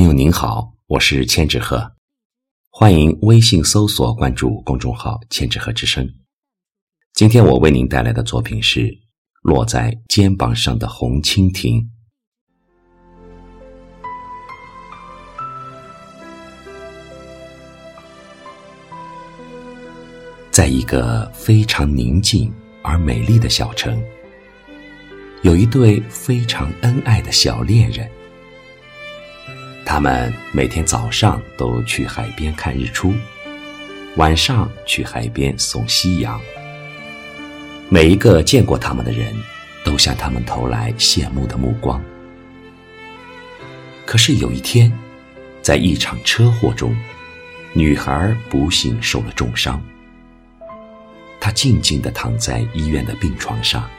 朋友您好，我是千纸鹤，欢迎微信搜索关注公众号“千纸鹤之声”。今天我为您带来的作品是《落在肩膀上的红蜻蜓》。在一个非常宁静而美丽的小城，有一对非常恩爱的小恋人。他们每天早上都去海边看日出，晚上去海边送夕阳。每一个见过他们的人，都向他们投来羡慕的目光。可是有一天，在一场车祸中，女孩不幸受了重伤。她静静地躺在医院的病床上，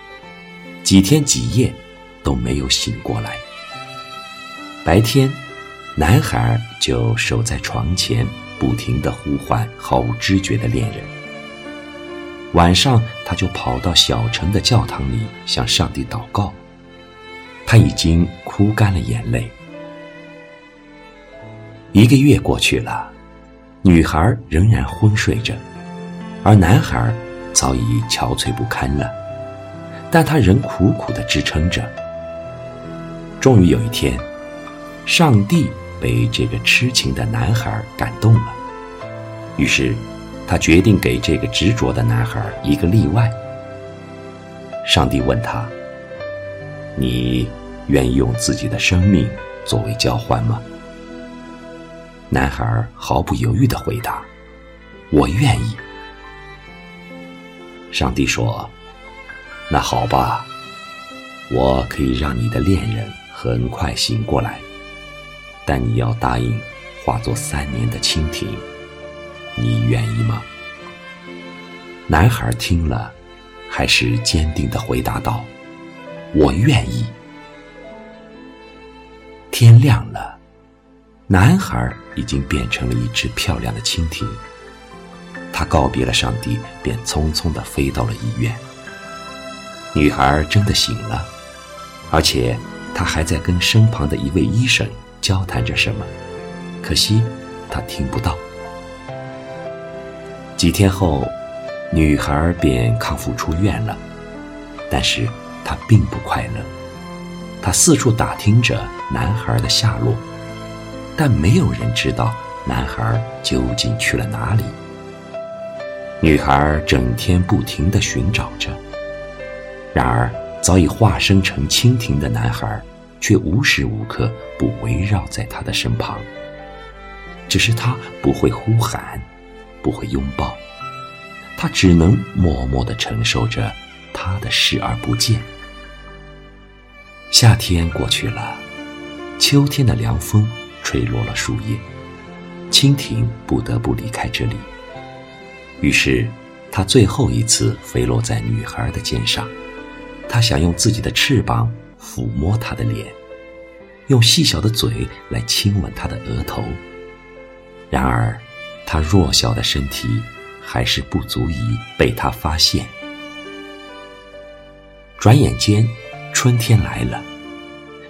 几天几夜都没有醒过来。白天。男孩就守在床前，不停地呼唤毫无知觉的恋人。晚上，他就跑到小城的教堂里向上帝祷告。他已经哭干了眼泪。一个月过去了，女孩仍然昏睡着，而男孩早已憔悴不堪了，但他仍苦苦地支撑着。终于有一天，上帝。被这个痴情的男孩感动了，于是他决定给这个执着的男孩一个例外。上帝问他：“你愿意用自己的生命作为交换吗？”男孩毫不犹豫的回答：“我愿意。”上帝说：“那好吧，我可以让你的恋人很快醒过来。”但你要答应化作三年的蜻蜓，你愿意吗？男孩听了，还是坚定的回答道：“我愿意。”天亮了，男孩已经变成了一只漂亮的蜻蜓。他告别了上帝，便匆匆的飞到了医院。女孩真的醒了，而且她还在跟身旁的一位医生。交谈着什么？可惜他听不到。几天后，女孩便康复出院了，但是她并不快乐。她四处打听着男孩的下落，但没有人知道男孩究竟去了哪里。女孩整天不停地寻找着，然而早已化身成蜻蜓的男孩。却无时无刻不围绕在他的身旁。只是他不会呼喊，不会拥抱，他只能默默地承受着他的视而不见。夏天过去了，秋天的凉风吹落了树叶，蜻蜓不得不离开这里。于是，他最后一次飞落在女孩的肩上，他想用自己的翅膀。抚摸她的脸，用细小的嘴来亲吻她的额头。然而，他弱小的身体还是不足以被他发现。转眼间，春天来了，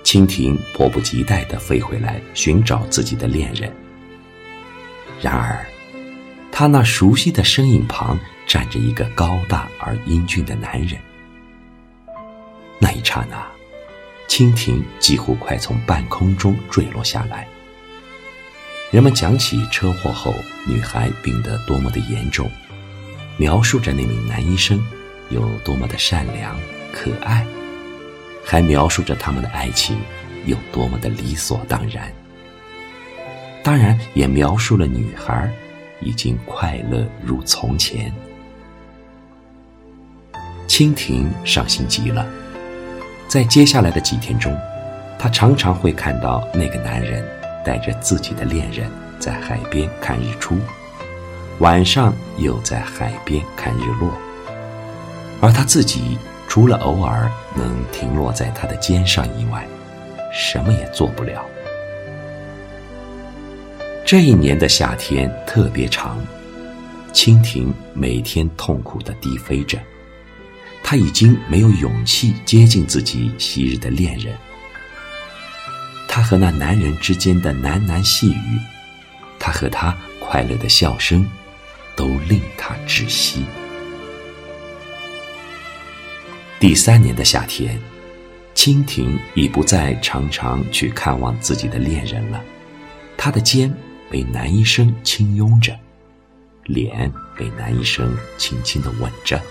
蜻蜓迫不及待地飞回来寻找自己的恋人。然而，他那熟悉的身影旁站着一个高大而英俊的男人。那一刹那。蜻蜓几乎快从半空中坠落下来。人们讲起车祸后女孩病得多么的严重，描述着那名男医生有多么的善良可爱，还描述着他们的爱情有多么的理所当然。当然，也描述了女孩已经快乐如从前。蜻蜓伤心极了。在接下来的几天中，他常常会看到那个男人带着自己的恋人在海边看日出，晚上又在海边看日落，而他自己除了偶尔能停落在他的肩上以外，什么也做不了。这一年的夏天特别长，蜻蜓每天痛苦地低飞着。他已经没有勇气接近自己昔日的恋人。他和那男人之间的喃喃细语，他和他快乐的笑声，都令他窒息。第三年的夏天，蜻蜓已不再常常去看望自己的恋人了，他的肩被男医生轻拥着，脸被男医生轻轻的吻着，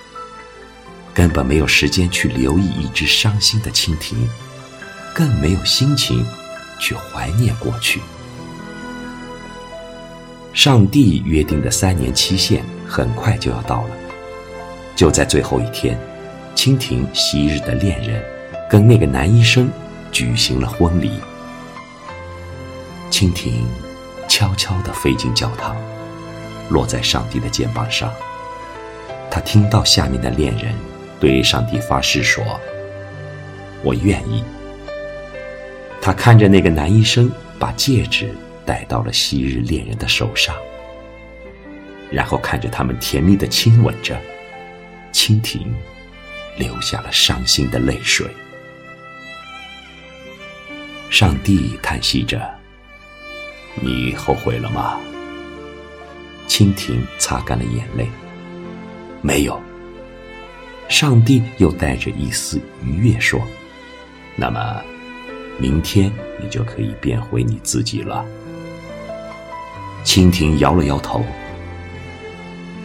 根本没有时间去留意一只伤心的蜻蜓，更没有心情。去怀念过去。上帝约定的三年期限很快就要到了，就在最后一天，蜻蜓昔日的恋人跟那个男医生举行了婚礼。蜻蜓悄悄地飞进教堂，落在上帝的肩膀上。他听到下面的恋人对上帝发誓说：“我愿意。”他看着那个男医生把戒指戴到了昔日恋人的手上，然后看着他们甜蜜的亲吻着，蜻蜓流下了伤心的泪水。上帝叹息着：“你后悔了吗？”蜻蜓擦干了眼泪，没有。上帝又带着一丝愉悦说：“那么。”明天你就可以变回你自己了。蜻蜓摇了摇头。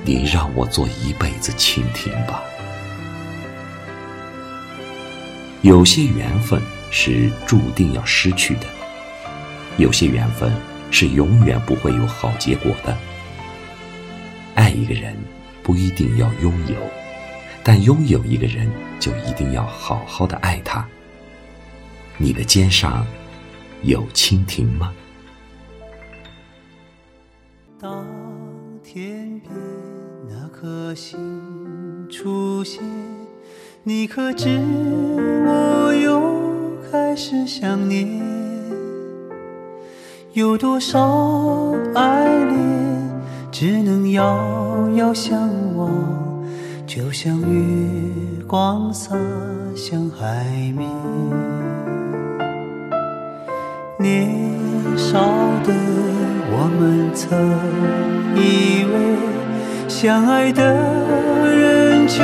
你让我做一辈子蜻蜓吧。有些缘分是注定要失去的，有些缘分是永远不会有好结果的。爱一个人不一定要拥有，但拥有一个人就一定要好好的爱他。你的肩上有蜻蜓吗？当天边那颗星出现，你可知我又开始想念？有多少爱恋只能遥遥相望，就像月光洒向海面。年少的我们曾以为，相爱的人就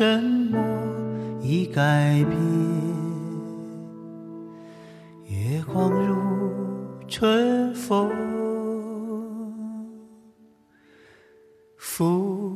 什么已改变？月光如春风，拂